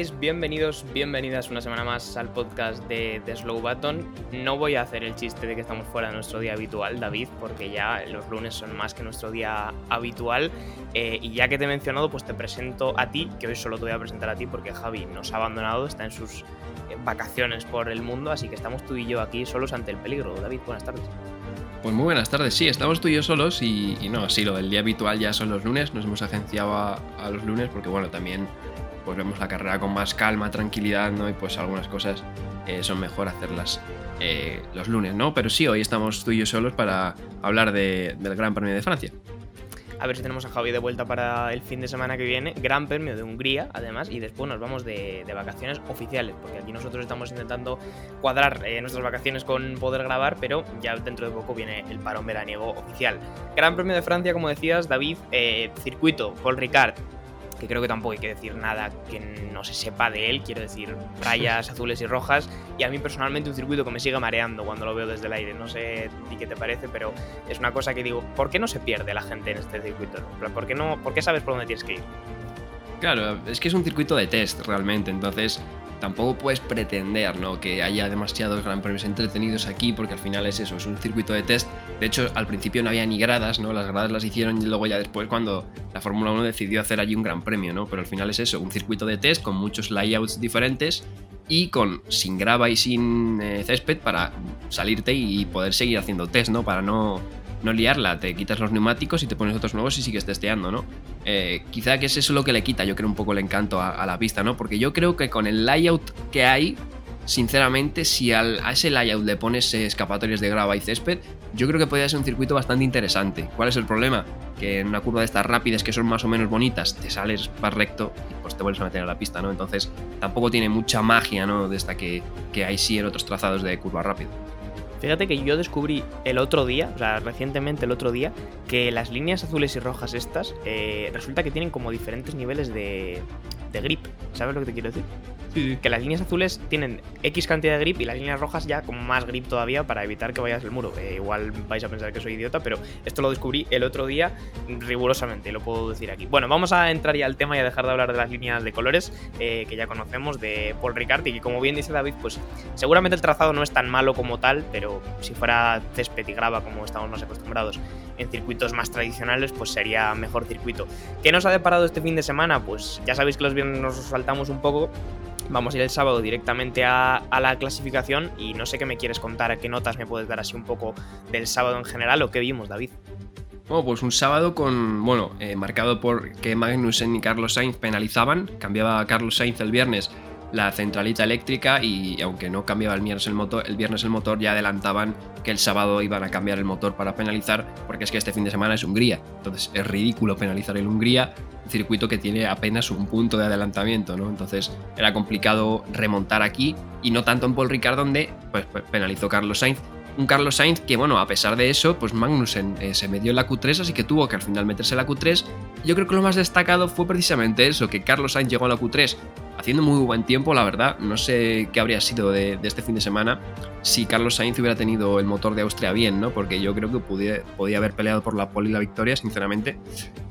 Bienvenidos, bienvenidas una semana más al podcast de The Slow Button. No voy a hacer el chiste de que estamos fuera de nuestro día habitual, David, porque ya los lunes son más que nuestro día habitual. Eh, y ya que te he mencionado, pues te presento a ti, que hoy solo te voy a presentar a ti porque Javi nos ha abandonado, está en sus eh, vacaciones por el mundo, así que estamos tú y yo aquí solos ante el peligro. David, buenas tardes. Pues muy buenas tardes, sí, estamos tú y yo solos y, no, sí, lo del día habitual ya son los lunes, nos hemos agenciado a los lunes porque bueno, también pues vemos la carrera con más calma, tranquilidad, ¿no? Y pues algunas cosas eh, son mejor hacerlas eh, los lunes, ¿no? Pero sí, hoy estamos tú y yo solos para hablar de- del Gran Premio de Francia. A ver si tenemos a Javi de vuelta para el fin de semana que viene. Gran premio de Hungría, además, y después nos vamos de, de vacaciones oficiales, porque aquí nosotros estamos intentando cuadrar eh, nuestras vacaciones con poder grabar, pero ya dentro de poco viene el parón veraniego oficial. Gran premio de Francia, como decías, David, eh, circuito, Paul Ricard. Que creo que tampoco hay que decir nada que no se sepa de él, quiero decir, rayas azules y rojas. Y a mí personalmente un circuito que me sigue mareando cuando lo veo desde el aire. No sé ti qué te parece, pero es una cosa que digo, ¿por qué no se pierde la gente en este circuito? ¿Por qué, no, ¿Por qué sabes por dónde tienes que ir? Claro, es que es un circuito de test realmente, entonces tampoco puedes pretender ¿no? que haya demasiados gran premios entretenidos aquí, porque al final es eso, es un circuito de test. De hecho, al principio no había ni gradas, ¿no? Las gradas las hicieron y luego ya después cuando la Fórmula 1 decidió hacer allí un gran premio, ¿no? Pero al final es eso, un circuito de test con muchos layouts diferentes y con sin grava y sin eh, césped para salirte y poder seguir haciendo test, ¿no? Para no, no liarla, te quitas los neumáticos y te pones otros nuevos y sigues testeando, ¿no? Eh, quizá que es eso lo que le quita, yo creo, un poco el encanto a, la pista, ¿no? Porque yo creo que con el layout que hay, sinceramente, si al- a ese layout le pones escapatorios de grava y césped, yo creo que podría ser un circuito bastante interesante. ¿Cuál es el problema? Que en una curva de estas rápidas que son más o menos bonitas, te sales más recto y pues te vuelves a meter a la pista, ¿no? Entonces tampoco tiene mucha magia, ¿no? De esta que, que hay sí en otros trazados de curva rápida. Fíjate que yo descubrí el otro día, o sea, recientemente el otro día, que las líneas azules y rojas estas, eh, resulta que tienen como diferentes niveles de, de grip. ¿Sabes lo que te quiero decir? Que las líneas azules tienen X cantidad de grip y las líneas rojas ya con más grip todavía para evitar que vayas el muro. Eh, igual vais a pensar que soy idiota, pero esto lo descubrí el otro día rigurosamente, lo puedo decir aquí. Bueno, vamos a entrar ya al tema y a dejar de hablar de las líneas de colores eh, que ya conocemos de Paul Ricard y que como bien dice David, pues seguramente el trazado no es tan malo como tal, pero si fuera césped y grava como estamos más acostumbrados en circuitos más tradicionales, pues sería mejor circuito. ¿Qué nos ha deparado este fin de semana? Pues ya sabéis que los nos saltamos un poco. Vamos a ir el sábado directamente a, a la clasificación y no sé qué me quieres contar, qué notas me puedes dar así un poco del sábado en general o qué vimos, David. Bueno, pues un sábado con, bueno, eh, marcado por que Magnussen y Carlos Sainz penalizaban. Cambiaba a Carlos Sainz el viernes la centralita eléctrica y aunque no cambiaba el viernes el motor, el viernes el motor ya adelantaban que el sábado iban a cambiar el motor para penalizar porque es que este fin de semana es Hungría. Entonces es ridículo penalizar en Hungría, un circuito que tiene apenas un punto de adelantamiento, ¿no? Entonces era complicado remontar aquí y no tanto en Paul Ricard donde pues, penalizó Carlos Sainz un Carlos Sainz que, bueno, a pesar de eso, pues Magnussen eh, se metió en la Q3, así que tuvo que al final meterse en la Q3. Yo creo que lo más destacado fue precisamente eso, que Carlos Sainz llegó a la Q3 haciendo muy buen tiempo, la verdad. No sé qué habría sido de, este fin de semana si Carlos Sainz hubiera tenido el motor de Austria bien, ¿no? Porque yo creo que podía, podía haber peleado por la pole y la victoria, sinceramente.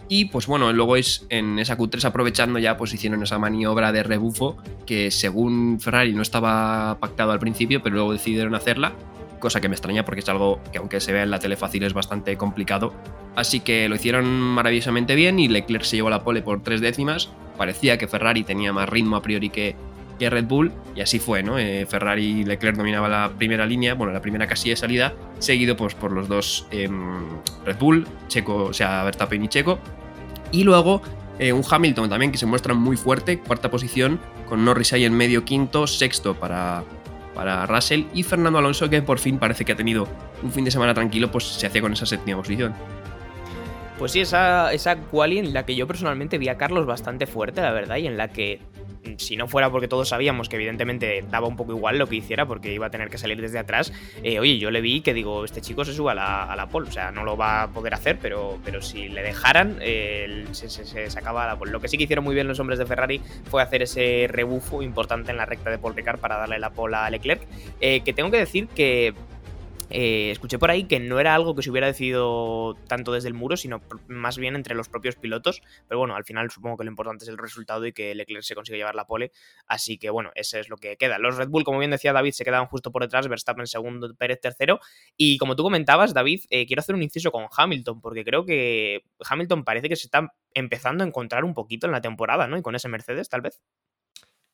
Y pues bueno, luego es en esa Q3 aprovechando ya pues hicieron esa maniobra de rebufo que según Ferrari no estaba pactado al principio, pero luego decidieron hacerla cosa que me extraña porque es algo que aunque se vea en la tele fácil es bastante complicado. Así que lo hicieron maravillosamente bien y Leclerc se llevó la pole por tres décimas. Parecía que Ferrari tenía más ritmo a priori que, que Red Bull y así fue, ¿no? Eh, Ferrari y Leclerc dominaban la primera línea, bueno, la primera casilla de salida, seguido pues, por los dos eh, Red Bull, Checo, o sea, Verstappen y Checo. Y luego eh, un Hamilton también que se muestra muy fuerte, cuarta posición, con Norris ahí en medio quinto, sexto para, para Russell y Fernando Alonso que por fin parece que ha tenido un fin de semana tranquilo, pues se hacía con esa séptima posición. Pues sí, esa, esa quali en la que yo personalmente vi a Carlos bastante fuerte, la verdad, y en la que si no fuera porque todos sabíamos que evidentemente daba un poco igual lo que hiciera, porque iba a tener que salir desde atrás, eh, oye, yo le vi que digo, este chico se sube a la, la pole, o sea, no lo va a poder hacer, pero, pero si le dejaran, eh, se, se, sacaba a la pole. Lo que sí que hicieron muy bien los hombres de Ferrari fue hacer ese rebufo importante en la recta de Paul Ricard para darle la pole a Leclerc, eh, que tengo que decir que eh, escuché por ahí que no era algo que se hubiera decidido tanto desde el muro, sino más bien entre los propios pilotos. Pero bueno, al final supongo que lo importante es el resultado y que Leclerc se consigue llevar la pole. Así que bueno, ese es lo que queda. Los Red Bull, como bien decía David, se quedaban justo por detrás, Verstappen segundo, Pérez tercero. Y como tú comentabas, David, eh, quiero hacer un inciso con Hamilton, porque creo que Hamilton parece que se está empezando a encontrar un poquito en la temporada, ¿no? Y con ese Mercedes, tal vez.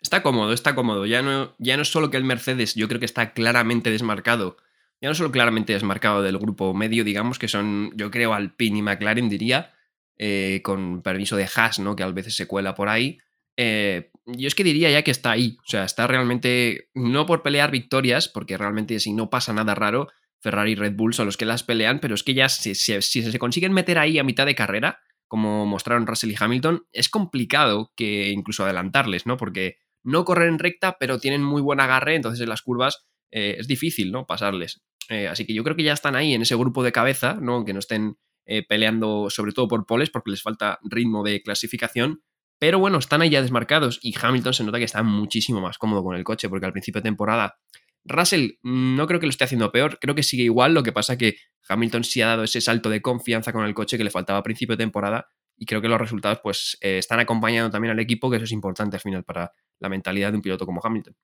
Está cómodo, está cómodo. Ya no, ya no es solo que el Mercedes, yo creo que está claramente desmarcado ya no solo claramente desmarcado del grupo medio, digamos, que son, yo creo, Alpine y McLaren, diría, eh, con permiso de Haas, ¿no? Que a veces se cuela por ahí. Eh, yo es que diría ya que está ahí, o sea, está realmente, no por pelear victorias, porque realmente si no pasa nada raro, Ferrari y Red Bull son los que las pelean, pero es que ya si, si, se consiguen meter ahí a mitad de carrera, como mostraron Russell y Hamilton, es complicado que incluso adelantarles, ¿no? Porque no corren en recta, pero tienen muy buen agarre, entonces en las curvas eh, es difícil, ¿no? Pasarles. Eh, así que yo creo que ya están ahí en ese grupo de cabeza, ¿no? Aunque no estén eh, peleando sobre todo por poles porque les falta ritmo de clasificación. Pero bueno, están ahí ya desmarcados y Hamilton se nota que está muchísimo más cómodo con el coche porque al principio de temporada Russell no creo que lo esté haciendo peor, creo que sigue igual, lo que pasa que Hamilton sí ha dado ese salto de confianza con el coche que le faltaba a principio de temporada y creo que los resultados pues están acompañando también al equipo, que eso es importante al final para la mentalidad de un piloto como Hamilton.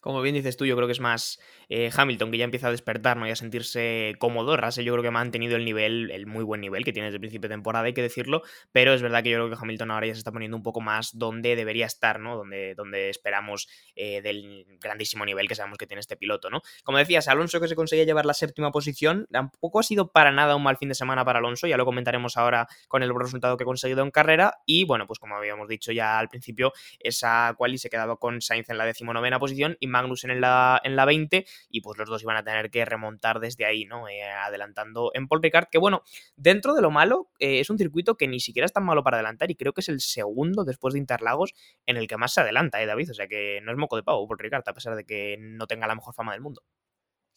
Como bien dices tú, yo creo que es más eh, Hamilton que ya empieza a despertar ¿no? y a sentirse cómodo. Russell yo creo que ha mantenido el nivel, el muy buen nivel que tiene desde el principio de temporada, hay que decirlo, pero es verdad que yo creo que Hamilton ahora ya se está poniendo un poco más donde debería estar, ¿no? Donde, donde esperamos eh, del grandísimo nivel que sabemos que tiene este piloto, ¿no? Como decías, Alonso que se conseguía llevar la séptima posición, tampoco ha sido para nada un mal fin de semana para Alonso, ya lo comentaremos ahora con el resultado que ha conseguido en carrera y bueno, pues como habíamos dicho ya al principio, esa quali se quedaba con Sainz en la decimonovena posición Magnussen en la, en la 20 y pues los dos iban a tener que remontar desde ahí, ¿no? Eh, adelantando en Paul Ricard, que bueno, dentro de lo malo, eh, es un circuito que ni siquiera es tan malo para adelantar y creo que es el segundo después de Interlagos en el que más se adelanta, ¿eh, David? O sea que no es moco de pavo Paul Ricard, a pesar de que no tenga la mejor fama del mundo.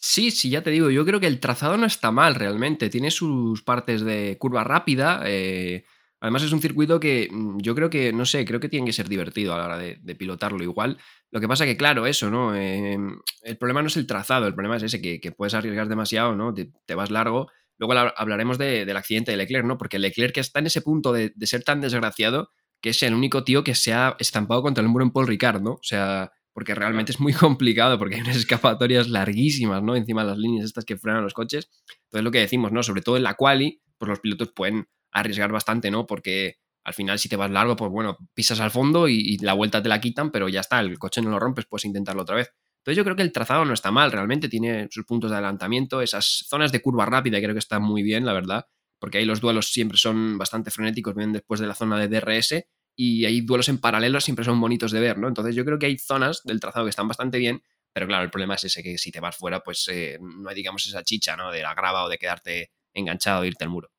Sí, sí, ya te digo, yo creo que el trazado no está mal realmente. Tiene sus partes de curva rápida. Eh, Además es un circuito que mm, yo creo que, no sé, creo que tiene que ser divertido a la hora de, pilotarlo igual. Lo que pasa que, claro, eso, ¿no? Em, el problema no es el trazado, el problema es ese, que, puedes arriesgar demasiado, ¿no? Te, vas largo. Luego hablaremos del accidente de Leclerc, ¿no? Porque Leclerc está en ese punto de, ser tan desgraciado que es el único tío que se ha estampado contra el muro en Paul Ricard, ¿no? O sea, porque realmente es muy complicado, porque hay unas escapatorias larguísimas, ¿no? Encima de las líneas estas que frenan los coches. Entonces lo que decimos, ¿no? Sobre todo en la quali, pues los pilotos pueden arriesgar bastante, ¿no? Porque al final si te vas largo, pues bueno, pisas al fondo y, la vuelta te la quitan, pero ya está, el coche no lo rompes, puedes intentarlo otra vez. Entonces yo creo que el trazado no está mal, realmente tiene sus puntos de adelantamiento, esas zonas de curva rápida creo que están muy bien, la verdad, porque ahí los duelos siempre son bastante frenéticos, vienen después de la zona de DRS y hay duelos en paralelo siempre son bonitos de ver, ¿no? Entonces yo creo que hay zonas del trazado que están bastante bien, pero claro, el problema es ese que si te vas fuera, pues eh, no hay, digamos, esa chicha, ¿no? De la grava o de quedarte enganchado e irte al muro.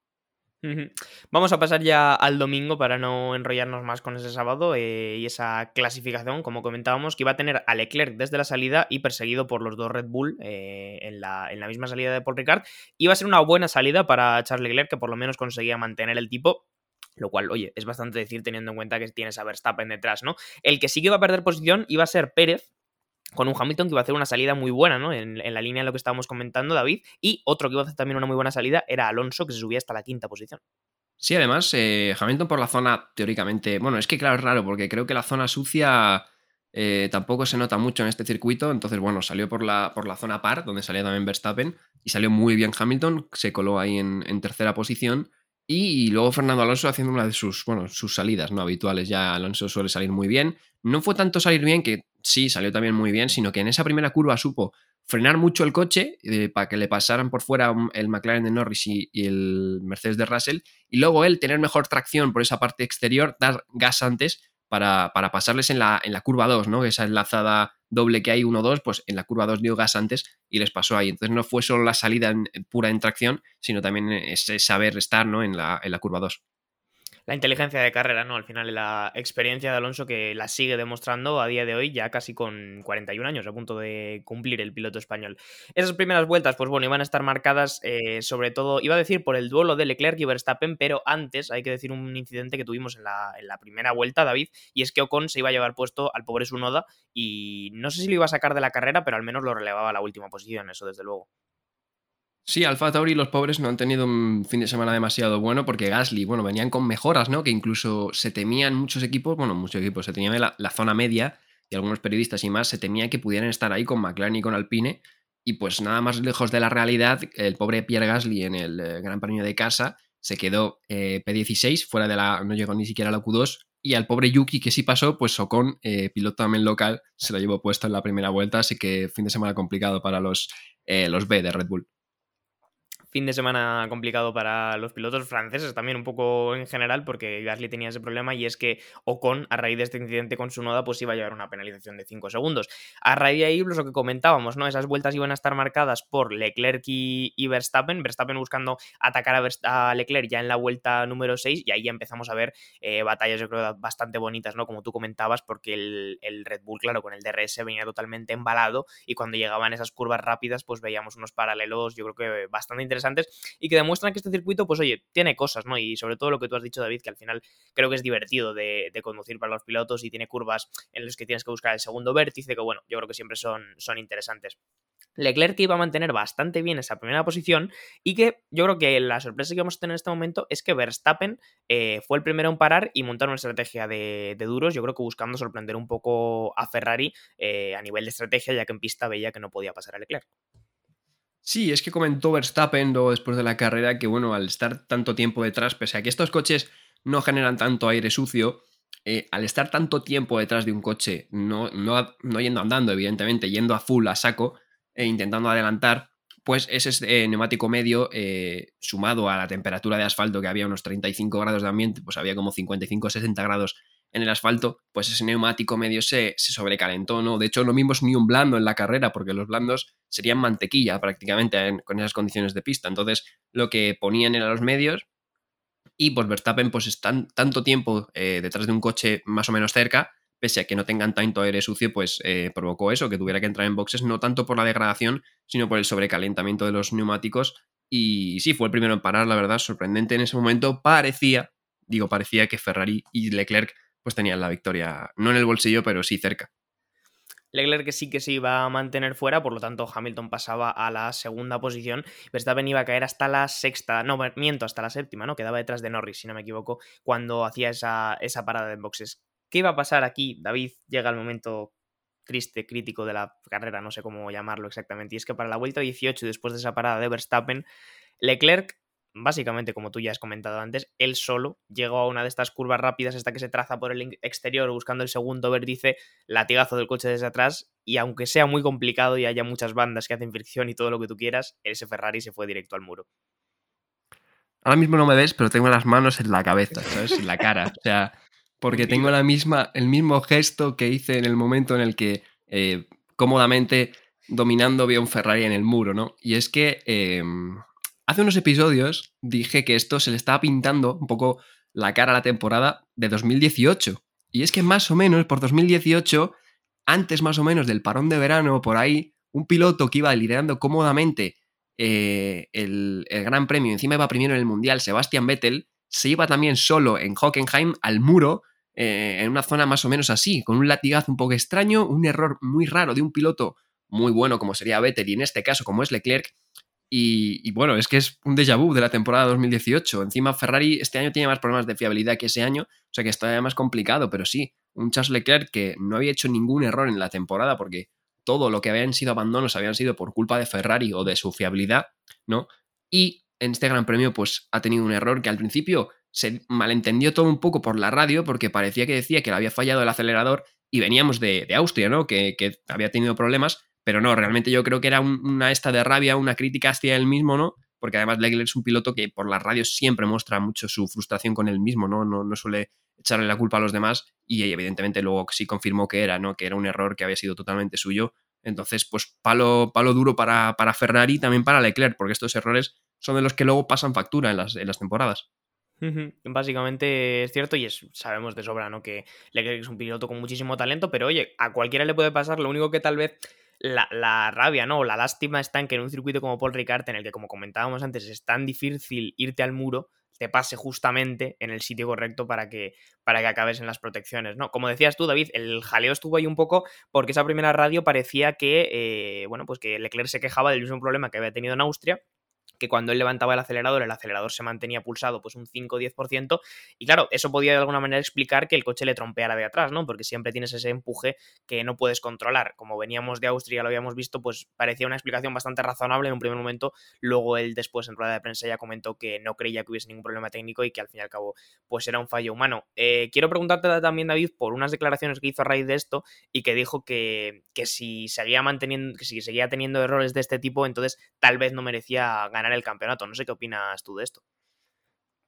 Vamos a pasar ya al domingo para no enrollarnos más con ese sábado eh, y esa clasificación, como comentábamos, que iba a tener a Leclerc desde la salida y perseguido por los dos Red Bull eh, en, la, en, la, misma salida de Paul Ricard. Iba a ser una buena salida para Charles Leclerc, que por lo menos conseguía mantener el tipo. Lo cual, oye, es bastante decir teniendo en cuenta que tienes a Verstappen detrás, ¿no? El que sí que iba a perder posición iba a ser Pérez, con un Hamilton que iba a hacer una salida muy buena, ¿no? En, la línea de lo que estábamos comentando, David. Y otro que iba a hacer también una muy buena salida era Alonso, que se subía hasta la quinta posición. Sí, además, eh, Hamilton por la zona, teóricamente. Bueno, es que claro, es raro, porque creo que la zona sucia eh, tampoco se nota mucho en este circuito. Entonces, bueno, salió por la, por la zona par, donde salía también Verstappen, y salió muy bien Hamilton, se coló ahí en, en tercera posición. Y luego Fernando Alonso haciendo una de sus, bueno, sus salidas no habituales. Ya Alonso suele salir muy bien. No fue tanto salir bien, que sí, salió también muy bien, sino que en esa primera curva supo frenar mucho el coche eh, para que le pasaran por fuera el McLaren de Norris y, el Mercedes de Russell. Y luego él tener mejor tracción por esa parte exterior, dar gas antes para, para pasarles en la, en la curva 2, ¿no? Esa enlazada doble que hay 1-2, pues en la curva 2 dio gas antes y les pasó ahí. Entonces no fue solo la salida pura en tracción, sino también ese saber estar ¿no? en, la, en la curva 2. La inteligencia de carrera, ¿no? Al final la experiencia de Alonso que la sigue demostrando a día de hoy, ya casi con 41 años, a punto de cumplir el piloto español. Esas primeras vueltas, pues bueno, iban a estar marcadas eh, sobre todo, iba a decir por el duelo de Leclerc y Verstappen, pero antes hay que decir un incidente que tuvimos en la, en la primera vuelta, David, y es que Ocon se iba a llevar puesto al pobre Sunoda y no sé si lo iba a sacar de la carrera, pero al menos lo relevaba a la última posición, eso desde luego. Sí, Alfa Tauri y los pobres no han tenido un fin de semana demasiado bueno porque Gasly, bueno, venían con mejoras, ¿no? Que incluso se temían muchos equipos, bueno, muchos equipos, se temía la, zona media y algunos periodistas y más se temía que pudieran estar ahí con McLaren y con Alpine y pues nada más lejos de la realidad, el pobre Pierre Gasly en el eh, Gran Premio de casa se quedó eh, P16, fuera de la, no llegó ni siquiera a la Q2 y al pobre Yuki que sí pasó, pues Ocon, eh, piloto también local, se lo llevó puesto en la primera vuelta, así que fin de semana complicado para los, los B de Red Bull fin de semana complicado para los pilotos franceses, también un poco en general, porque Gasly tenía ese problema y es que Ocon, a raíz de este incidente con su noda, pues iba a llevar una penalización de 5 segundos. A raíz de ahí, pues lo que comentábamos, ¿no? Esas vueltas iban a estar marcadas por Leclerc y, Verstappen, Verstappen buscando atacar a, Leclerc ya en la vuelta número 6 y ahí ya empezamos a ver eh, batallas, yo creo, bastante bonitas, ¿no? Como tú comentabas, porque el, el Red Bull, claro, con el DRS venía totalmente embalado y cuando llegaban esas curvas rápidas, pues veíamos unos paralelos, yo creo que bastante interesantes y que demuestran que este circuito, pues oye, tiene cosas, ¿no? Y sobre todo lo que tú has dicho, David, que al final creo que es divertido de, conducir para los pilotos y tiene curvas en las que tienes que buscar el segundo vértice, que bueno, yo creo que siempre son, son interesantes. Leclerc iba a mantener bastante bien esa primera posición y que yo creo que la sorpresa que vamos a tener en este momento es que Verstappen eh, fue el primero en parar y montar una estrategia de, duros, yo creo que buscando sorprender un poco a Ferrari eh, a nivel de estrategia, ya que en pista veía que no podía pasar a Leclerc. Sí, es que comentó Verstappen luego después de la carrera que, bueno, al estar tanto tiempo detrás, pese a que estos coches no generan tanto aire sucio, eh, al estar tanto tiempo detrás de un coche, no, no, no, yendo andando, evidentemente, yendo a full, a saco, e intentando adelantar, pues ese eh, neumático medio, eh, sumado a la temperatura de asfalto, que había unos 35 grados de ambiente, pues había como 55-60 grados en el asfalto, pues ese neumático medio se, sobrecalentó, ¿no? De hecho, no vimos ni un blando en la carrera, porque los blandos serían mantequilla prácticamente con esas condiciones de pista. Entonces, lo que ponían era los medios. Y pues Verstappen, pues están tanto tiempo eh, detrás de un coche más o menos cerca, pese a que no tengan tanto aire sucio, pues eh, provocó eso, que tuviera que entrar en boxes, no tanto por la degradación, sino por el sobrecalentamiento de los neumáticos. Y sí, fue el primero en parar, la verdad, sorprendente en ese momento. Parecía, digo, parecía que Ferrari y Leclerc pues tenían la victoria, no en el bolsillo, pero sí cerca. Leclerc que sí que se iba a mantener fuera, por lo tanto Hamilton pasaba a la segunda posición, Verstappen iba a caer hasta la sexta, no, miento, hasta la séptima, ¿no? Quedaba detrás de Norris, si no me equivoco, cuando hacía esa, esa parada en boxes. ¿Qué iba a pasar aquí? David llega el momento triste, crítico de la carrera, no sé cómo llamarlo exactamente, y es que para la vuelta 18, después de esa parada de Verstappen, Leclerc básicamente, como tú ya has comentado antes, él solo llegó a una de estas curvas rápidas hasta que se traza por el exterior buscando el segundo vértice, latigazo del coche desde atrás, y aunque sea muy complicado y haya muchas bandas que hacen fricción y todo lo que tú quieras, ese Ferrari se fue directo al muro. Ahora mismo no me ves, pero tengo las manos en la cabeza, ¿sabes? En la cara. O sea, porque tengo la misma, el mismo gesto que hice en el momento en el que eh, cómodamente dominando vi a un Ferrari en el muro, ¿no? Y es que em, Hace unos episodios dije que esto se le estaba pintando un poco la cara a la temporada de 2018. Y es que más o menos por 2018, antes más o menos del parón de verano, por ahí, un piloto que iba liderando cómodamente eh, el, Gran Premio, encima iba primero en el Mundial, Sebastian Vettel, se iba también solo en Hockenheim al muro, eh, en una zona más o menos así, con un latigazo un poco extraño, un error muy raro de un piloto muy bueno como sería Vettel y en este caso como es Leclerc, y, bueno, es que es un déjà vu de la temporada 2018. Encima, Ferrari este año tiene más problemas de fiabilidad que ese año, o sea que está más complicado, pero sí, un Charles Leclerc que no había hecho ningún error en la temporada porque todo lo que habían sido abandonos habían sido por culpa de Ferrari o de su fiabilidad, ¿no? Y en este Gran Premio, pues ha tenido un error que al principio se malentendió todo un poco por la radio porque parecía que decía que le había fallado el acelerador y veníamos de, Austria, ¿no? Que, que había tenido problemas pero no, realmente yo creo que era una esta de rabia, una crítica hacia él mismo, ¿no? Porque además Leclerc es un piloto que por las radios siempre muestra mucho su frustración con él mismo, ¿no? No, no suele echarle la culpa a los demás y evidentemente luego sí confirmó que era, ¿no? Que era un error que había sido totalmente suyo. Entonces, pues palo, palo duro para, para Ferrari y también para Leclerc, porque estos errores son de los que luego pasan factura en las, en las temporadas. Básicamente es cierto y es, sabemos de sobra, ¿no? Que Leclerc es un piloto con muchísimo talento, pero oye, a cualquiera le puede pasar, lo único que tal vez la, la, rabia, ¿no? La lástima está en que en un circuito como Paul Ricard, en el que, como comentábamos antes, es tan difícil irte al muro, te pase justamente en el sitio correcto para que, para que acabes en las protecciones, ¿no? Como decías tú, David, el jaleo estuvo ahí un poco porque esa primera radio parecía que, eh, bueno, pues que Leclerc se quejaba del mismo problema que había tenido en Austria que cuando él levantaba el acelerador, el acelerador se mantenía pulsado pues un 5 o 10%, y claro, eso podía de alguna manera explicar que el coche le trompeara de atrás, ¿no? Porque siempre tienes ese empuje que no puedes controlar. Como veníamos de Austria, lo habíamos visto, pues parecía una explicación bastante razonable en un primer momento, luego él después en rueda de prensa ya comentó que no creía que hubiese ningún problema técnico y que al fin y al cabo pues era un fallo humano. Eh, quiero preguntarte también, David, por unas declaraciones que hizo a raíz de esto y que dijo que, que si seguía manteniendo, que si seguía teniendo errores de este tipo, entonces tal vez no merecía ganar el campeonato. No sé qué opinas tú de esto.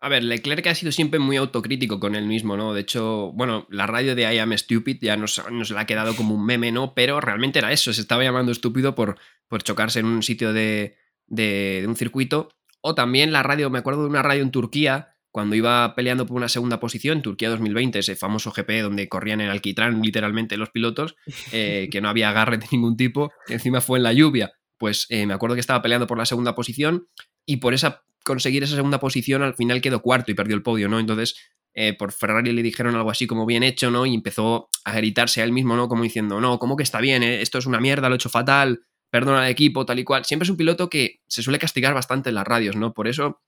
A ver, Leclerc ha sido siempre muy autocrítico con él mismo, ¿no? De hecho, bueno, la radio de I am stupid ya nos, la ha quedado como un meme, ¿no? Pero realmente era eso, se estaba llamando estúpido por, por chocarse en un sitio de, de, un circuito. O también la radio, me acuerdo de una radio en Turquía, cuando iba peleando por una segunda posición, Turquía 2020, ese famoso GP donde corrían en alquitrán literalmente los pilotos, eh, que no había agarre de ningún tipo, que encima fue en la lluvia pues eh, me acuerdo que estaba peleando por la segunda posición y por esa conseguir esa segunda posición al final quedó cuarto y perdió el podio, ¿no? Entonces, eh, por Ferrari le dijeron algo así como bien hecho, ¿no? Y empezó a gritarse a él mismo, ¿no? Como diciendo, no, ¿cómo que está bien? Eh? Esto es una mierda, lo he hecho fatal, perdona al equipo, tal y cual. Siempre es un piloto que se suele castigar bastante en las radios, ¿no? Por eso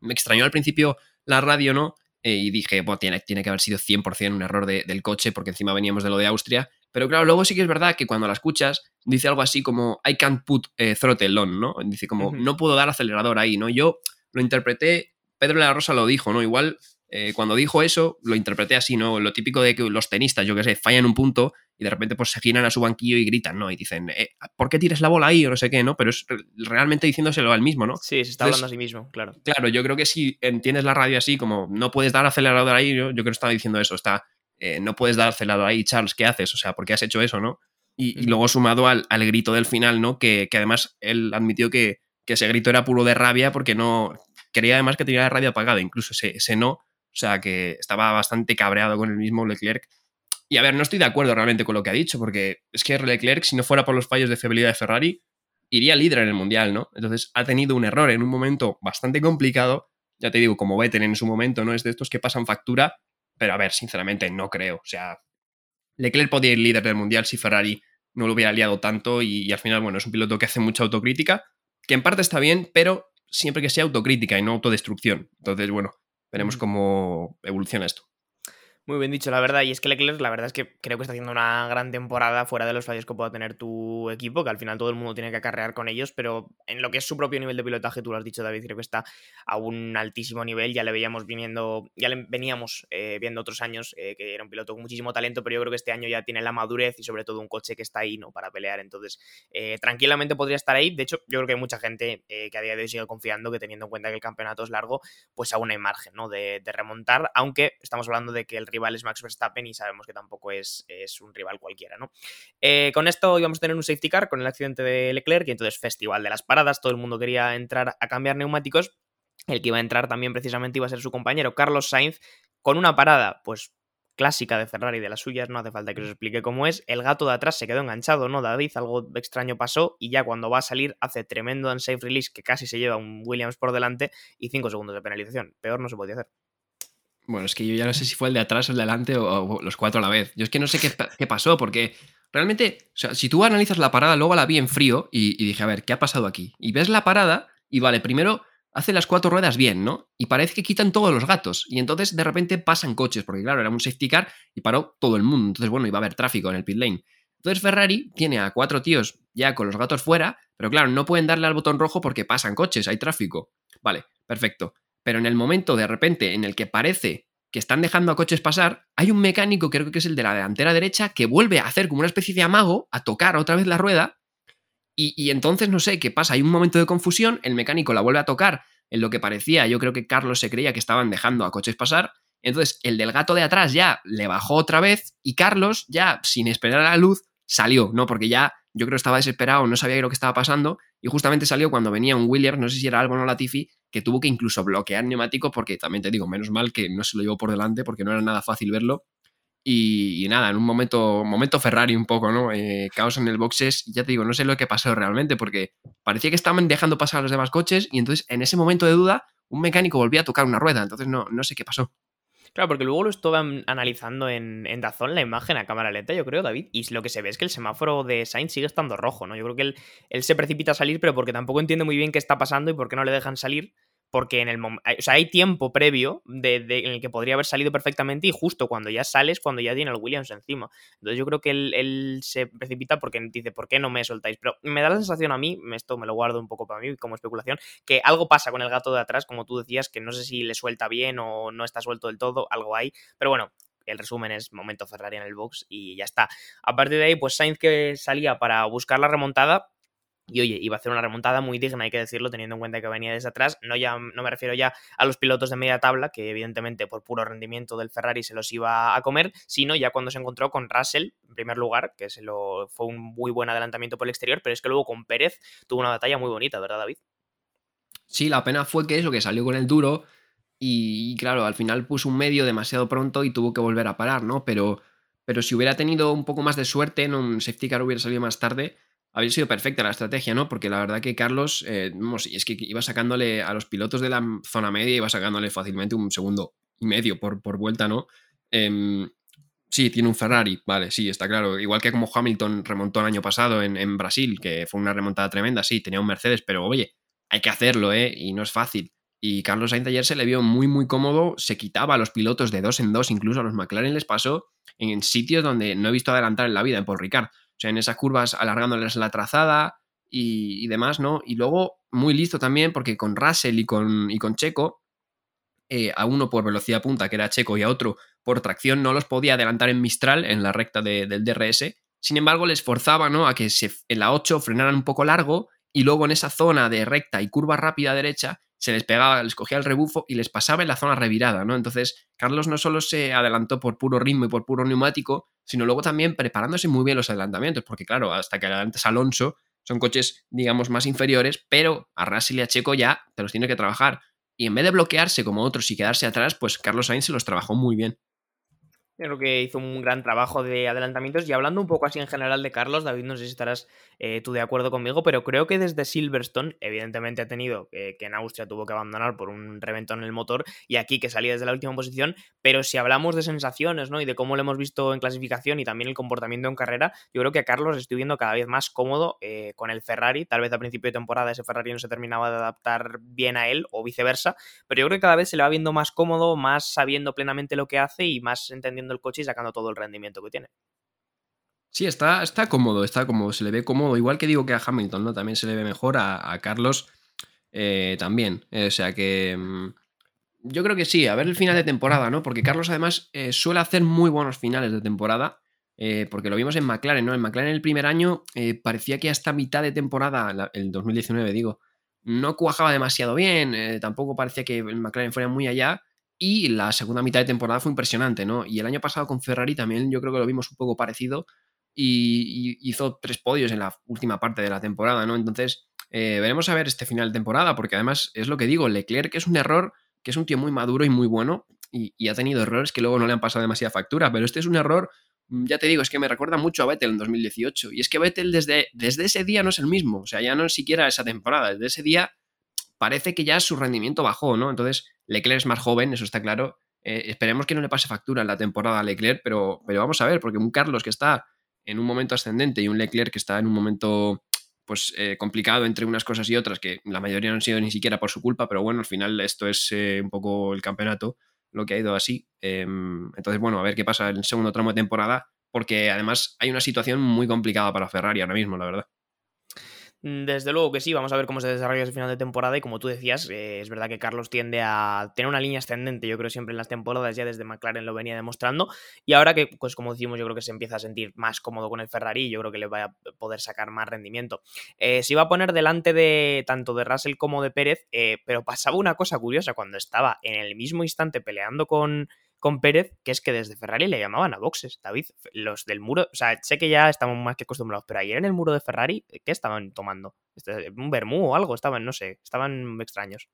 me extrañó al principio la radio, ¿no? y dije, bueno, tiene, tiene, que haber sido 100% un error del coche, porque encima veníamos de lo de Austria. Pero claro, luego sí que es verdad que cuando la escuchas, dice algo así como I can't put eh, throttle on, ¿no? Dice como no puedo dar acelerador ahí, ¿no? Yo lo interpreté, Pedro de la Rosa lo dijo, ¿no? Igual eh, cuando dijo eso, lo interpreté así, ¿no? Lo típico de que los tenistas, yo qué sé, fallan un punto y de repente pues se giran a su banquillo y gritan, ¿no? Y dicen, eh, ¿por qué tires la bola ahí? O no sé qué, ¿no? Pero es realmente diciéndoselo al mismo, ¿no? Sí, se está hablando a sí mismo, claro. Claro, yo creo que si entiendes la radio así, como no puedes dar acelerador ahí, yo, yo creo que estaba diciendo eso, está eh, no puedes dar lado ahí, Charles, ¿qué haces? O sea, ¿por qué has hecho eso, no? Y, luego sumado al, grito del final, ¿no? Que, además él admitió que, ese grito era puro de rabia porque no. Quería además que tenía la radio apagada, incluso ese, no. O sea, que estaba bastante cabreado con el mismo Leclerc. Y a ver, no estoy de acuerdo realmente con lo que ha dicho, porque es que Leclerc, si no fuera por los fallos de fiabilidad de Ferrari, iría líder en el mundial, ¿no? Entonces ha tenido un error en un momento bastante complicado. Ya te digo, como Vettel en su momento, ¿no? Es de estos que pasan factura pero a ver, sinceramente no creo. O sea, Leclerc podía ir líder del mundial si Ferrari no lo hubiera liado tanto y, al final, bueno, es un piloto que hace mucha autocrítica, que en parte está bien, pero siempre que sea autocrítica y no autodestrucción. Entonces, bueno, veremos cómo evoluciona esto. Muy bien dicho, la verdad. Y es que Leclerc, la verdad es que creo que está haciendo una gran temporada fuera de los fallos que pueda tener tu equipo, que al final todo el mundo tiene que acarrear con ellos, pero en lo que es su propio nivel de pilotaje, tú lo has dicho, David, creo que está a un altísimo nivel. Ya le veíamos viniendo, ya le veníamos eh, viendo otros años eh, que era un piloto con muchísimo talento, pero yo creo que este año ya tiene la madurez y sobre todo un coche que está ahí, ¿no? Para pelear. Entonces, eh, tranquilamente podría estar ahí. De hecho, yo creo que hay mucha gente que a día de hoy sigue confiando que teniendo en cuenta que el campeonato es largo, pues aún hay margen, ¿no? De, de remontar, aunque estamos hablando de que el rival es Max Verstappen y sabemos que tampoco es, es un rival cualquiera, ¿no? Eh, con esto íbamos a tener un safety car con el accidente de Leclerc y entonces festival de las paradas, todo el mundo quería entrar a cambiar neumáticos. El que iba a entrar también precisamente iba a ser su compañero Carlos Sainz con una parada, pues clásica de Ferrari de las suyas, no hace falta que os explique cómo es. El gato de atrás se quedó enganchado, ¿no, David? Algo extraño pasó y ya cuando va a salir hace tremendo unsafe release que casi se lleva un Williams por delante y 5 segundos de penalización. Peor no se podía hacer. Bueno, es que yo ya no sé si fue el de atrás o el de adelante o, los cuatro a la vez. Yo es que no sé qué, pasó, porque realmente, o sea, si tú analizas la parada, luego la vi en frío y, dije, a ver, ¿qué ha pasado aquí? Y ves la parada y vale, primero hace las cuatro ruedas bien, ¿no? Y parece que quitan todos los gatos. Y entonces de repente pasan coches, porque claro, era un safety car y paró todo el mundo. Entonces, bueno, iba a haber tráfico en el pit lane. Entonces Ferrari tiene a cuatro tíos ya con los gatos fuera, pero claro, no pueden darle al botón rojo porque pasan coches, hay tráfico. Vale, perfecto pero en el momento de repente en el que parece que están dejando a coches pasar, hay un mecánico, creo que es el de la delantera derecha, que vuelve a hacer como una especie de amago, a tocar otra vez la rueda, y, entonces no sé qué pasa, hay un momento de confusión, el mecánico la vuelve a tocar en lo que parecía, yo creo que Carlos se creía que estaban dejando a coches pasar, entonces el del gato de atrás ya le bajó otra vez y Carlos ya sin esperar a la luz salió, ¿no? Porque ya yo creo que estaba desesperado, no sabía lo que estaba pasando. Y justamente salió cuando venía un Williams, no sé si era algo o no Latifi, que tuvo que incluso bloquear neumático porque también te digo, menos mal que no se lo llevó por delante porque no era nada fácil verlo. Y, nada, en un momento, momento Ferrari un poco, ¿no? Eh, caos en el boxes, ya te digo, no sé lo que pasó realmente porque parecía que estaban dejando pasar a los demás coches y entonces en ese momento de duda un mecánico volvía a tocar una rueda, entonces no, no sé qué pasó. Claro, porque luego lo estuve analizando en, en Dazón la imagen a cámara lenta, yo creo, David, y lo que se ve es que el semáforo de Sainz sigue estando rojo, ¿no? Yo creo que él, él se precipita a salir, pero porque tampoco entiende muy bien qué está pasando y por qué no le dejan salir porque en el o sea, hay tiempo previo de, en el que podría haber salido perfectamente y justo cuando ya sales, cuando ya tiene el Williams encima. Entonces yo creo que él, se precipita porque dice, ¿por qué no me soltáis? Pero me da la sensación a mí, esto me lo guardo un poco para mí como especulación, que algo pasa con el gato de atrás, como tú decías, que no sé si le suelta bien o no está suelto del todo, algo hay. Pero bueno, el resumen es momento Ferrari en el box y ya está. A partir de ahí, pues Sainz que salía para buscar la remontada, y oye, iba a hacer una remontada muy digna, hay que decirlo, teniendo en cuenta que venía desde atrás. No, ya, no me refiero ya a los pilotos de media tabla, que evidentemente por puro rendimiento del Ferrari se los iba a comer, sino ya cuando se encontró con Russell, en primer lugar, que se lo, fue un muy buen adelantamiento por el exterior, pero es que luego con Pérez tuvo una batalla muy bonita, ¿verdad, David? Sí, la pena fue que eso, que salió con el duro y, claro, al final puso un medio demasiado pronto y tuvo que volver a parar, ¿no? Pero, pero si hubiera tenido un poco más de suerte, en un safety car hubiera salido más tarde había sido perfecta la estrategia, ¿no? Porque la verdad que Carlos, eh, es que iba sacándole a los pilotos de la zona media, iba sacándole fácilmente un segundo y medio por, por vuelta, ¿no? Em, sí, tiene un Ferrari, vale, sí, está claro. Igual que como Hamilton remontó el año pasado en, en, Brasil, que fue una remontada tremenda, sí, tenía un Mercedes, pero oye, hay que hacerlo, ¿eh? Y no es fácil. Y Carlos Sainz ayer se le vio muy, muy cómodo, se quitaba a los pilotos de dos en dos, incluso a los McLaren les pasó en sitios donde no he visto adelantar en la vida, en Paul Ricard. O sea, en esas curvas alargándoles la trazada y, demás, ¿no? Y luego, muy listo también, porque con Russell y con, y con Checo, eh, a uno por velocidad punta, que era Checo, y a otro por tracción, no los podía adelantar en Mistral, en la recta del DRS. Sin embargo, les forzaba ¿no? a que se, en la 8 frenaran un poco largo y luego en esa zona de recta y curva rápida derecha se les pegaba, les cogía el rebufo y les pasaba en la zona revirada, ¿no? Entonces, Carlos no solo se adelantó por puro ritmo y por puro neumático, sino luego también preparándose muy bien los adelantamientos, porque claro, hasta que adelantes Alonso, son coches, digamos, más inferiores, pero a Russell y a Checo ya te los tiene que trabajar. Y en vez de bloquearse como otros y quedarse atrás, pues Carlos Sainz se los trabajó muy bien. Creo que hizo un gran trabajo de adelantamientos. Y hablando un poco así en general de Carlos, David, no sé si estarás eh, tú de acuerdo conmigo, pero creo que desde Silverstone, evidentemente ha tenido que en Austria tuvo que abandonar por un reventón en el motor y aquí que salía desde la última posición. Pero si hablamos de sensaciones ¿no? y de cómo lo hemos visto en clasificación y también el comportamiento en carrera, yo creo que a Carlos estoy viendo cada vez más cómodo eh, con el Ferrari. Tal vez a principio de temporada ese Ferrari no se terminaba de adaptar bien a él o viceversa, pero yo creo que cada vez se le va viendo más cómodo, más sabiendo plenamente lo que hace y más entendiendo el coche y sacando todo el rendimiento que tiene. Sí, está, está cómodo, está cómodo, se le ve cómodo, igual que digo que a Hamilton, ¿no? También se le ve mejor a, Carlos eh, también. o sea que mm, yo creo que sí, a ver el final de temporada, ¿no? Porque Carlos además eh, suele hacer muy buenos finales de temporada. Eh, porque lo vimos en McLaren, ¿no? En McLaren el primer año parecía que hasta mitad de temporada, el 2019 digo, no cuajaba demasiado bien, tampoco parecía que el McLaren fuera muy allá, y la segunda mitad de temporada fue impresionante, ¿no? Y el año pasado con Ferrari también yo creo que lo vimos un poco parecido y, hizo tres podios en la última parte de la temporada, ¿no? Entonces, eh, veremos a ver este final de temporada, porque además es lo que digo, Leclerc es un error, que es un tío muy maduro y muy bueno, y, ha tenido errores que luego no le han pasado demasiada factura, pero este es un error, mm, ya te digo, es que me recuerda mucho a Vettel en 2018, y es que Vettel desde, desde ese día no es el mismo, o sea, ya no siquiera esa temporada, desde ese día parece que ya su rendimiento bajó, ¿no? Entonces, Leclerc es más joven, eso está claro. Eh, esperemos que no le pase factura en la temporada a Leclerc, pero, pero vamos a ver, porque un Carlos que está en un momento ascendente y un Leclerc que está en un momento pues eh, complicado entre unas cosas y otras, que la mayoría no han sido ni siquiera por su culpa, pero bueno, al final esto es eh, un poco el campeonato, lo que ha ido así. Em, entonces, bueno, a ver qué pasa en el segundo tramo de temporada, porque además hay una situación muy complicada para Ferrari ahora mismo, la verdad. Mm, desde luego que sí, vamos a ver cómo se desarrolla ese final de temporada y como tú decías, eh, es verdad que Carlos tiende a tener una línea ascendente, yo creo siempre en las temporadas, ya desde McLaren lo venía demostrando y ahora que, pues como decimos, yo creo que se empieza a sentir más cómodo con el Ferrari, yo creo que le va a poder sacar más rendimiento. Eh, se iba a poner delante de tanto de Russell como de Pérez, eh, pero pasaba una cosa curiosa cuando estaba en el mismo instante peleando con con Pérez, que es que desde Ferrari le llamaban a boxes, David. Los del muro, o sea, sé que ya estamos más que acostumbrados, pero ayer en el muro de Ferrari, ¿qué estaban tomando? Este, ¿Un vermú o algo? Estaban, no sé, estaban extraños.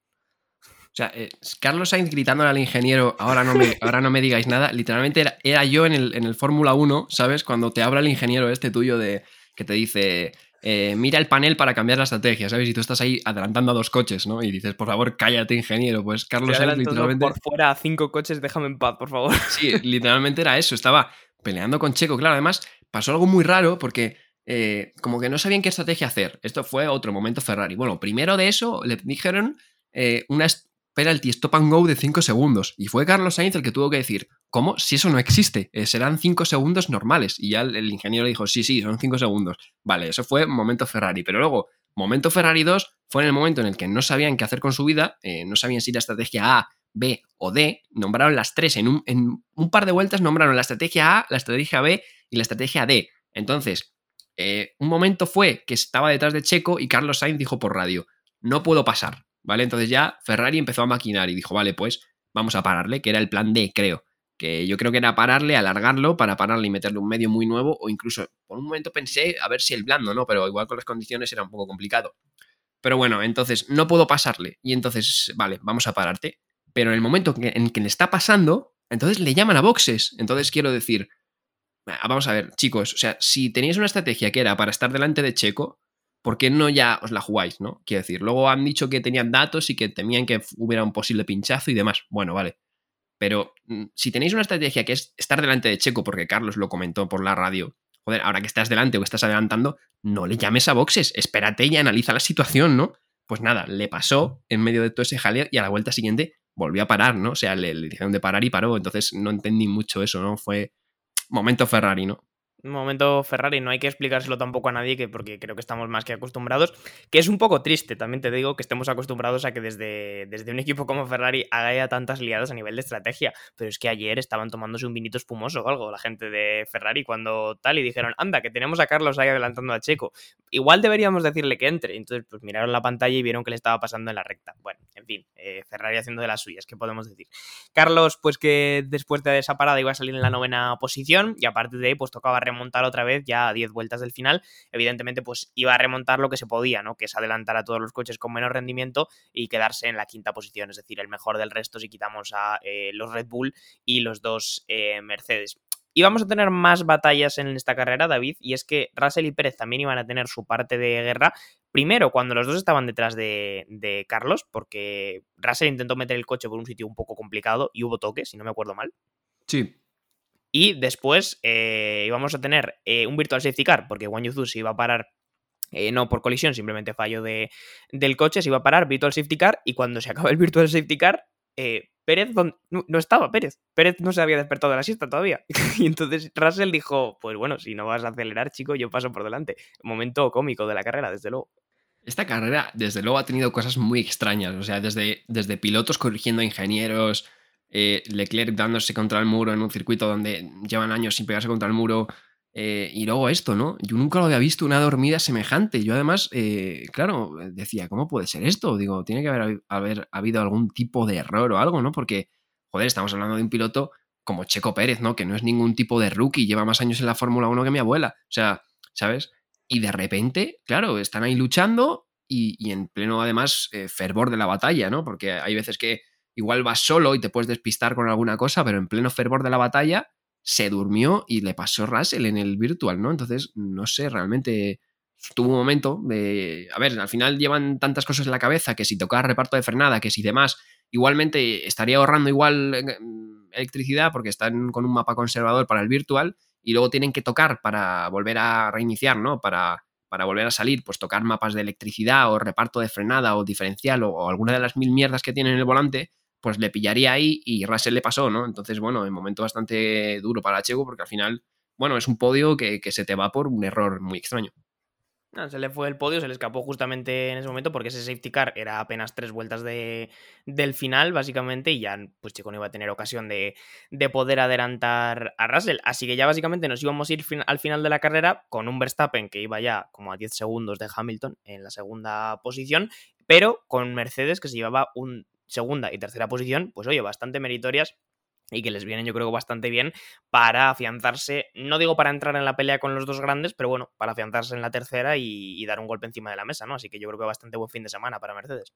sea, eh, Carlos Sainz gritándole al ingeniero, ahora no me, ahora no me digáis nada, literalmente era, yo en el, en el Fórmula 1, ¿sabes? Cuando te habla el ingeniero este tuyo de que te dice, eh, mira el panel para cambiar la estrategia, ¿sabes? Y tú estás ahí adelantando a dos coches, ¿no? Y dices, por favor, cállate, ingeniero. Pues Carlos Sainz literalmente... Por fuera a cinco coches, déjame en paz, por favor. Sí, literalmente era eso, estaba peleando con Checo, claro, además pasó algo muy raro porque eh, como que no sabían qué estrategia hacer. Esto fue otro momento Ferrari. Bueno, primero de eso le dijeron eh, una penalty stop and go de 5 segundos. Y fue Carlos Sainz el que tuvo que decir, ¿cómo? Si eso no existe, eh, serán 5 segundos normales. Y ya el, ingeniero dijo, sí, sí, son 5 segundos. Vale, eso fue momento Ferrari. Pero luego, momento Ferrari 2 fue en el momento en el que no sabían qué hacer con su vida, no sabían si la estrategia A, B o D, nombraron las tres en un, en un par de vueltas, nombraron la estrategia A, la estrategia B y la estrategia D. Entonces, eh, un momento fue que estaba detrás de Checo y Carlos Sainz dijo por radio, no puedo pasar, ¿vale? Entonces ya Ferrari empezó a maquinar y dijo, vale, pues vamos a pararle, que era el plan D, creo. Que yo creo que era pararle, alargarlo para pararle y meterle un medio muy nuevo, o incluso por un momento pensé a ver si el blando, ¿no? Pero igual con las condiciones era un poco complicado. Pero bueno, entonces no puedo pasarle. Y entonces, vale, vamos a pararte. Pero en el momento en que le está pasando, entonces le llaman a boxes. Entonces quiero decir, Ah, vamos a ver, chicos, o sea, si teníais una estrategia que era para estar delante de Checo, ¿por qué no ya os la jugáis, no? Quiero decir, luego han dicho que tenían datos y que temían que hubiera un posible pinchazo y demás. Bueno, vale. Pero mm, si tenéis una estrategia que es estar delante de Checo, porque Carlos lo comentó por la radio, joder, ahora que estás delante o estás adelantando, no le llames a boxes, espérate y analiza la situación, ¿no? Pues nada, le pasó en medio de todo ese jaleo y a la vuelta siguiente volvió a parar, ¿no? O sea, le, le dijeron de parar y paró, entonces no entendí mucho eso, ¿no? Fue, momento Ferrari, ¿no? Momento Ferrari, no hay que explicárselo tampoco a nadie, que porque creo que estamos más que acostumbrados, que es un poco triste, también te digo que estemos acostumbrados a que desde, desde un equipo como Ferrari haga tantas liadas a nivel de estrategia, pero es que ayer estaban tomándose un vinito espumoso o algo, la gente de Ferrari, cuando tal, y dijeron, anda, que tenemos a Carlos ahí adelantando a Checo, igual deberíamos decirle que entre, entonces pues miraron la pantalla y vieron que le estaba pasando en la recta. Bueno, en fin, eh, Ferrari haciendo de las suyas, ¿qué podemos decir? Carlos, pues que después de esa parada iba a salir en la novena posición, y aparte de ahí, pues tocaba remontar otra vez ya a 10 vueltas del final. Evidentemente, pues iba a remontar lo que se podía, ¿no? Que es adelantar a todos los coches con menos rendimiento y quedarse en la quinta posición, es decir, el mejor del resto si quitamos a eh, los Red Bull y los dos eh, Mercedes. Y vamos a tener más batallas en esta carrera, David, y es que Russell y Pérez también iban a tener su parte de guerra. Primero, cuando los dos estaban detrás de, de Carlos, porque Russell intentó meter el coche por un sitio un poco complicado y hubo toques, si no me acuerdo mal. Sí, y después eh, íbamos a tener eh, un Virtual Safety Car, porque Wang Yuzu se iba a parar, eh, no por colisión, simplemente fallo de, del coche, se iba a parar Virtual Safety Car, y cuando se acaba el Virtual Safety Car, Pérez no, estaba, Pérez. Pérez no se había despertado de la siesta todavía. y entonces Russell dijo, pues bueno, si no vas a acelerar, chico, yo paso por delante. Momento cómico de la carrera, desde luego. Esta carrera, desde luego, ha tenido cosas muy extrañas. O sea, desde, desde pilotos corrigiendo a ingenieros, eh, Leclerc dándose contra el muro en un circuito donde llevan años sin pegarse contra el muro. Eh, y luego esto, ¿no? Yo nunca lo había visto una dormida semejante. Yo además, eh, claro, decía, ¿cómo puede ser esto? Digo, tiene que haber, haber habido algún tipo de error o algo, ¿no? Porque, joder, estamos hablando de un piloto como Checo Pérez, ¿no? Que no es ningún tipo de rookie, lleva más años en la Fórmula 1 que mi abuela. O sea, ¿sabes? Y de repente, claro, están ahí luchando y, en pleno, además, fervor de la batalla, ¿no? Porque hay veces que igual vas solo y te puedes despistar con alguna cosa, pero en pleno fervor de la batalla se durmió y le pasó Russell en el virtual, ¿no? Entonces, no sé, realmente tuvo un momento de... A ver, al final llevan tantas cosas en la cabeza que si tocaba reparto de frenada, que si demás, igualmente estaría ahorrando igual eh, electricidad porque están con un mapa conservador para el virtual y luego tienen que tocar para volver a reiniciar, ¿no? Para para volver a salir, pues tocar mapas de electricidad o reparto de frenada o diferencial o, alguna de las mil mierdas que tiene en el volante, pues le pillaría ahí y Russell le pasó, ¿no? Entonces, bueno, en momento bastante duro para Checo porque al final, bueno, es un podio que, se te va por un error muy extraño. se le fue el podio, se le escapó justamente en ese momento porque ese safety car era apenas tres vueltas de, del final, básicamente, y ya pues Checo no iba a tener ocasión de, de, poder adelantar a Russell. Así que ya básicamente nos íbamos a ir al final de la carrera con un Verstappen que iba ya como a 10 segundos de Hamilton en la segunda posición, pero con Mercedes que se llevaba un segunda y tercera posición, pues oye, bastante meritorias y que les vienen yo creo bastante bien para afianzarse, no digo para entrar en la pelea con los dos grandes, pero bueno, para afianzarse en la tercera y, dar un golpe encima de la mesa, ¿no? Así que yo creo que bastante buen fin de semana para Mercedes.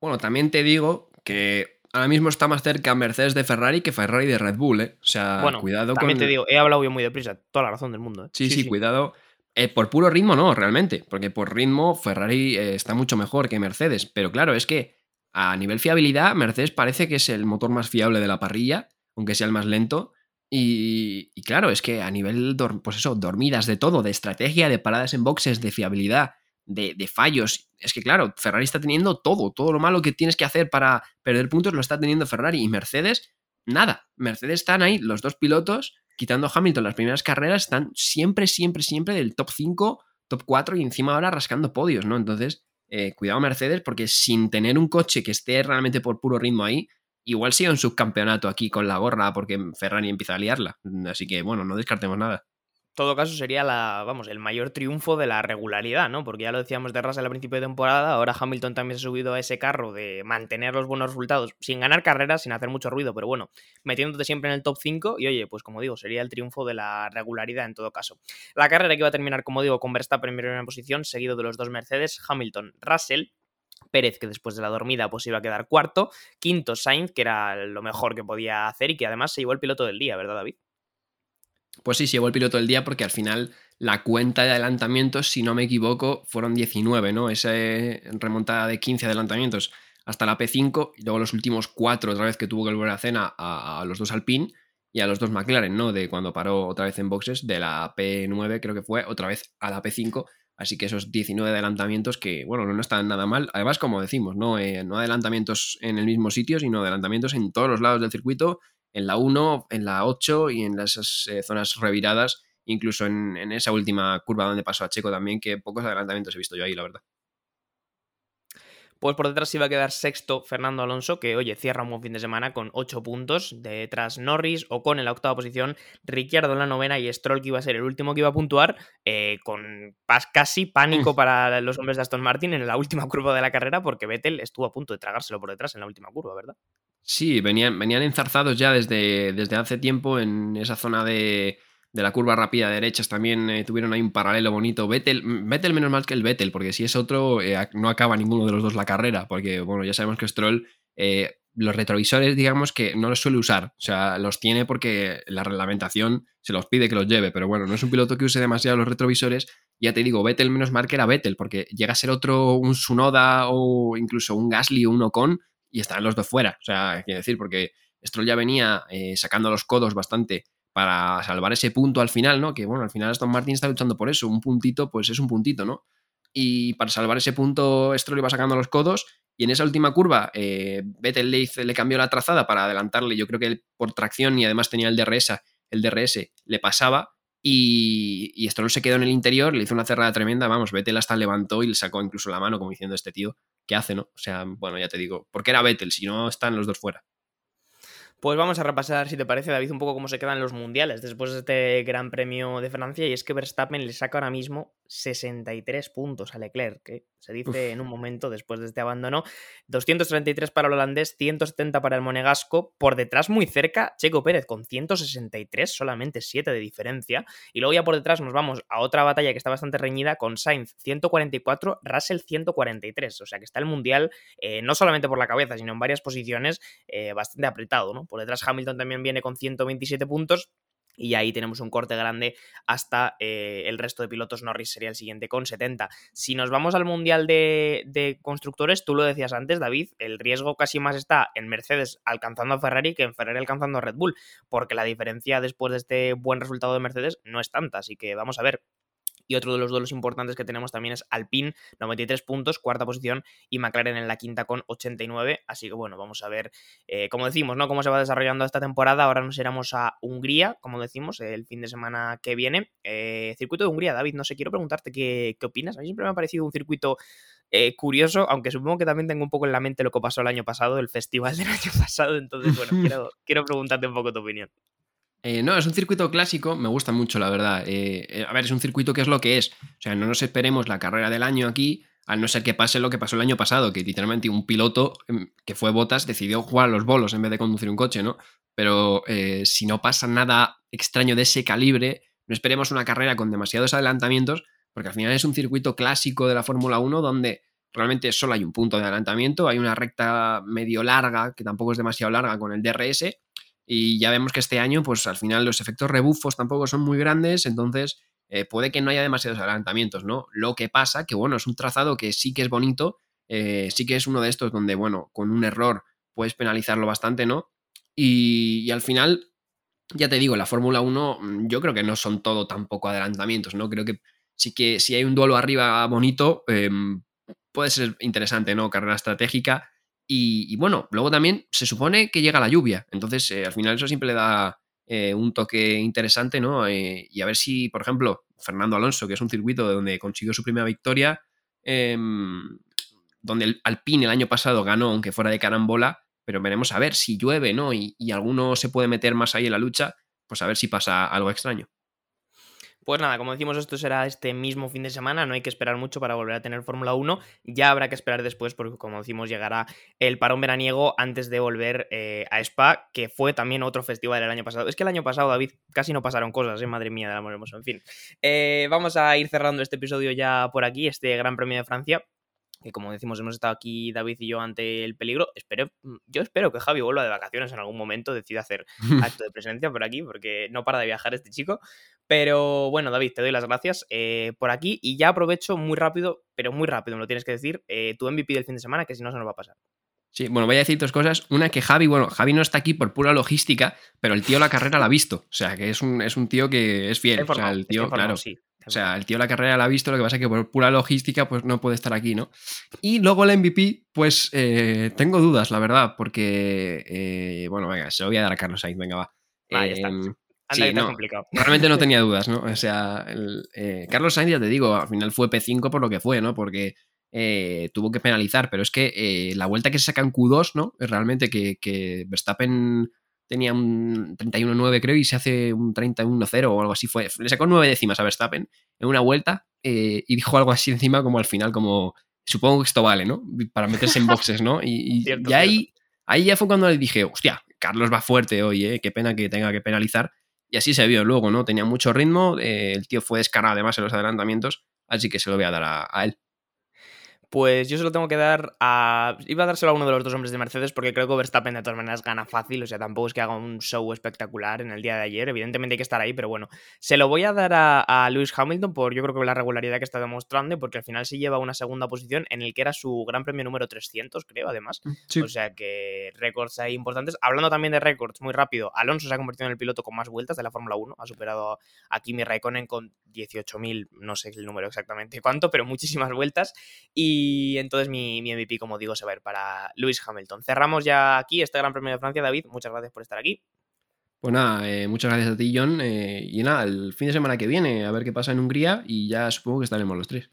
Bueno, también te digo que ahora mismo está más cerca Mercedes de Ferrari que Ferrari de Red Bull, ¿eh? O sea, Bueno, cuidado también con. te digo, he hablado yo muy deprisa, toda la razón del mundo. ¿eh? Sí, sí, cuidado. Eh, por puro ritmo no, realmente, porque por ritmo Ferrari eh, está mucho mejor que Mercedes, pero claro, es que a nivel fiabilidad Mercedes parece que es el motor más fiable de la parrilla, aunque sea el más lento, y, claro, es que a nivel, pues eso, dormidas, de todo, de estrategia, de paradas en boxes, de fiabilidad, de, fallos, es que claro, Ferrari está teniendo todo, todo lo malo que tienes que hacer para perder puntos lo está teniendo Ferrari y Mercedes, nada, Mercedes están ahí, los dos pilotos quitando Hamilton las primeras carreras, están siempre, siempre, siempre del top 5, top 4 y encima ahora rascando podios, ¿no? Entonces, eh, cuidado Mercedes, porque sin tener un coche que esté realmente por puro ritmo ahí, igual sigue un subcampeonato aquí con la gorra porque Ferrari empieza a liarla. Así que, bueno, no descartemos nada. Todo caso sería la, vamos, el mayor triunfo de la regularidad, ¿no? Porque ya lo decíamos de Russell al principio de temporada, ahora Hamilton también se ha subido a ese carro de mantener los buenos resultados, sin ganar carreras, sin hacer mucho ruido, pero bueno, metiéndote siempre en el top 5 y oye, pues como digo, sería el triunfo de la regularidad en todo caso. La carrera que iba a terminar, como digo, con Verstappen en primera posición, seguido de los dos Mercedes, Hamilton, Russell, Pérez, que después de la dormida pues iba a quedar cuarto, quinto Sainz, que era lo mejor que podía hacer y que además se llevó el piloto del día, ¿verdad, David? Pues sí, llevó el piloto del día porque al final la cuenta de adelantamientos, si no me equivoco, fueron 19, ¿no? Esa remontada de 15 adelantamientos hasta la P5 y luego los últimos cuatro otra vez que tuvo que volver a cena a, a los dos Alpine y a los dos McLaren, ¿no? De cuando paró otra vez en boxes, de la P9 creo que fue, otra vez a la P5. Así que esos 19 adelantamientos que, bueno, no están nada mal. Además, como decimos, ¿no? Eh, no adelantamientos en el mismo sitio, sino adelantamientos en todos los lados del circuito, en la 1, en la 8 y en esas eh, zonas reviradas, incluso en, en, esa última curva donde pasó a Checo también, que pocos adelantamientos he visto yo ahí, la verdad. Pues por detrás iba a quedar sexto Fernando Alonso, que oye, cierra un buen fin de semana con 8 puntos. Detrás Norris, Ocon en la octava posición, Ricciardo en la novena y Stroll, que iba a ser el último que iba a puntuar, eh, con casi pánico para los hombres de Aston Martin en la última curva de la carrera, porque Vettel estuvo a punto de tragárselo por detrás en la última curva, ¿verdad? Sí, venían, venían enzarzados ya desde, desde hace tiempo en esa zona de, de la curva rápida de derechas también eh, tuvieron ahí un paralelo bonito. Vettel, Vettel menos mal que el Vettel, porque si es otro, eh, no acaba ninguno de los dos la carrera, porque bueno, ya sabemos que Stroll, eh, los retrovisores, digamos que no los suele usar, o sea, los tiene porque la reglamentación se los pide que los lleve, pero bueno, no es un piloto que use demasiado los retrovisores. Ya te digo, Vettel menos mal que era Vettel, porque llega a ser otro, un Sunoda o incluso un Gasly o un Ocon y están los dos fuera, o sea, quiero decir, porque Stroll ya venía sacando los codos bastante para salvar ese punto al final, ¿no? Que bueno, al final Aston Martin está luchando por eso. Un puntito, pues es un puntito, ¿no? Y para salvar ese punto, Stroll iba sacando los codos. Y en esa última curva, eh, Vettel le, le, cambió la trazada para adelantarle. Yo creo que por tracción y además tenía el DRS, el DRS le pasaba. Y, y Stroll se quedó en el interior, le hizo una cerrada tremenda. Vamos, Vettel hasta levantó y le sacó incluso la mano, como diciendo este tío, ¿qué hace, no? O sea, bueno, ya te digo, porque era Vettel, si no están los dos fuera. Pues vamos a repasar, si te parece, David, un poco cómo se quedan los mundiales después de este Gran Premio de Francia. Y es que Verstappen le saca ahora mismo 63 puntos a Leclerc, que se dice Uf. en un momento después de este abandono. 233 para el holandés, 170 para el monegasco. Por detrás, muy cerca, Checo Pérez con 163, solamente 7 de diferencia. Y luego ya por detrás nos vamos a otra batalla que está bastante reñida con Sainz 144, Russell 143. O sea que está el mundial, eh, no solamente por la cabeza, sino en varias posiciones, eh, bastante apretado, ¿no? Por detrás Hamilton también viene con 127 puntos. Y ahí tenemos un corte grande hasta eh, el resto de pilotos. Norris sería el siguiente con 70. Si nos vamos al Mundial de, de, Constructores, tú lo decías antes, David, el riesgo casi más está en Mercedes alcanzando a Ferrari que en Ferrari alcanzando a Red Bull, porque la diferencia después de este buen resultado de Mercedes no es tanta. Así que vamos a ver y otro de los duelos importantes que tenemos también es Alpine, 93 puntos, cuarta posición, y McLaren en la quinta con 89. Así que bueno, vamos a ver, eh, como decimos, ¿no? Cómo se va desarrollando esta temporada. Ahora nos iremos a Hungría, como decimos, el fin de semana que viene. Eh, circuito de Hungría, David, no sé, quiero preguntarte qué, qué opinas. A mí siempre me ha parecido un circuito eh, curioso, aunque supongo que también tengo un poco en la mente lo que pasó el año pasado, el festival del año pasado. Entonces, bueno, quiero, quiero preguntarte un poco tu opinión. Eh, no, es un circuito clásico, me gusta mucho, la verdad. Eh, a ver, es un circuito que es lo que es. O sea, no nos esperemos la carrera del año aquí, al no ser que pase lo que pasó el año pasado, que literalmente un piloto em, que fue Botas decidió jugar a los bolos en vez de conducir un coche, ¿no? Pero eh, si no pasa nada extraño de ese calibre, no esperemos una carrera con demasiados adelantamientos, porque al final es un circuito clásico de la Fórmula 1 donde realmente solo hay un punto de adelantamiento, hay una recta medio larga, que tampoco es demasiado larga con el DRS, y ya vemos que este año, pues al final los efectos rebufos tampoco son muy grandes, entonces eh, puede que no haya demasiados adelantamientos, ¿no? Lo que pasa que, bueno, es un trazado que sí que es bonito, eh, sí que es uno de estos donde, bueno, con un error puedes penalizarlo bastante, ¿no? Y, al final, ya te digo, la Fórmula 1 mm, yo creo que no son todo tampoco adelantamientos, ¿no? Creo que sí que si hay un duelo arriba bonito, em, puede ser interesante, ¿no? Carrera estratégica. Y, bueno, luego también se supone que llega la lluvia, entonces eh, al final eso siempre le da eh, un toque interesante, ¿no? Eh, y a ver si, por ejemplo, Fernando Alonso, que es un circuito donde consiguió su primera victoria, em, donde el Alpine el año pasado ganó, aunque fuera de carambola, pero veremos a ver si llueve, ¿no? Y, y alguno se puede meter más ahí en la lucha, pues a ver si pasa algo extraño. Pues nada, como decimos, esto será este mismo fin de semana, no hay que esperar mucho para volver a tener Fórmula 1, ya habrá que esperar después porque como decimos llegará el parón veraniego antes de volver eh, a Spa, que fue también otro festival el año pasado. Es que el año pasado, David, casi no pasaron cosas, ¿eh? madre mía del amor hermoso, en fin. Eh, vamos a ir cerrando este episodio ya por aquí, este Gran Premio de Francia que como decimos hemos estado aquí David y yo ante el peligro, espero, yo espero que Javi vuelva de vacaciones en algún momento, decida hacer acto de presencia por aquí, porque no para de viajar este chico. Pero bueno, David, te doy las gracias eh, por aquí y ya aprovecho muy rápido, pero muy rápido, me lo tienes que decir, eh, tu MVP del fin de semana, que si no se nos va a pasar. Sí, bueno, voy a decir dos cosas. Una que Javi, bueno, Javi no está aquí por pura logística, pero el tío la carrera la ha visto. O sea, que es un, es un tío que es fiel. o sea, el tío, claro. Sí. O sea, el tío la carrera la ha visto, lo que pasa es que por pura logística pues no puede estar aquí, ¿no? Y luego el MVP, pues eh, tengo dudas, la verdad, porque, eh, bueno, venga, se lo voy a dar a Carlos Sainz, venga, va. Ahí está. Sí, no, complicado. Realmente no tenía dudas, ¿no? O sea, eh, Carlos Sainz, ya te digo, al final fue P5 por lo que fue, ¿no? Porque tuvo que penalizar, pero es que la vuelta que se saca en Q2, ¿no? Es realmente que, que Verstappen tenía un 31-9 creo y se hace un 31-0 o algo así. Fue, le sacó nueve décimas a Verstappen en una vuelta eh, y dijo algo así encima como al final como supongo que esto vale, ¿no? Para meterse en boxes, ¿no? Y, ahí, ahí ya fue cuando le dije, hostia, Carlos va fuerte hoy, ¿eh? Qué pena que tenga que penalizar. Y así se vio luego, ¿no? Tenía mucho ritmo, eh, el tío fue descarado además en los adelantamientos, así que se lo voy a dar a él. Pues yo se lo tengo que dar a. Iba a dárselo a uno de los dos hombres de Mercedes porque creo que Verstappen de todas maneras gana fácil. O sea, tampoco es que haga un show espectacular en el día de ayer. Evidentemente hay que estar ahí, pero bueno. Se lo voy a dar a, Lewis Hamilton por yo creo que la regularidad que está demostrando porque al final se lleva una segunda posición en el que era su gran premio número 300, creo, además. Mm, o sea que récords ahí importantes. Hablando también de récords, muy rápido. Alonso se ha convertido en el piloto con más vueltas de la Fórmula 1. Ha superado a Kimi Raikkonen con 18.000, no sé el número exactamente cuánto, pero muchísimas vueltas. Y entonces mi, MVP, como digo, se va a ir para Lewis Hamilton. Cerramos ya aquí este Gran Premio de Francia, David. Muchas gracias por estar aquí. Pues nada, eh, muchas gracias a ti, John. Eh, y nada, el fin de semana que viene, a ver qué pasa en Hungría y ya supongo que estaremos los tres.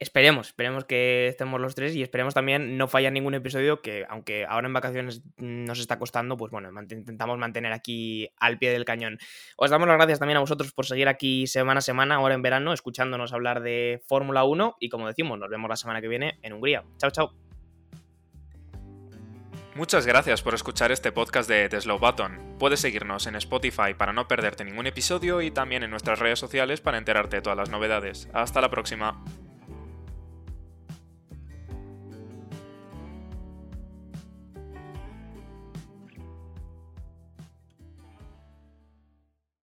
Esperemos, esperemos que estemos los tres y esperemos también no fallar ningún episodio que, aunque ahora en vacaciones nos está costando, pues bueno, intentamos mantener aquí al pie del cañón. Os damos las gracias también a vosotros por seguir aquí semana a semana, ahora en verano, escuchándonos hablar de Fórmula 1 y como decimos, nos vemos la semana que viene en Hungría. Chao, chao. Muchas gracias por escuchar este podcast de The Slow Button. Puedes seguirnos en Spotify para no perderte ningún episodio y también en nuestras redes sociales para enterarte de todas las novedades. Hasta la próxima.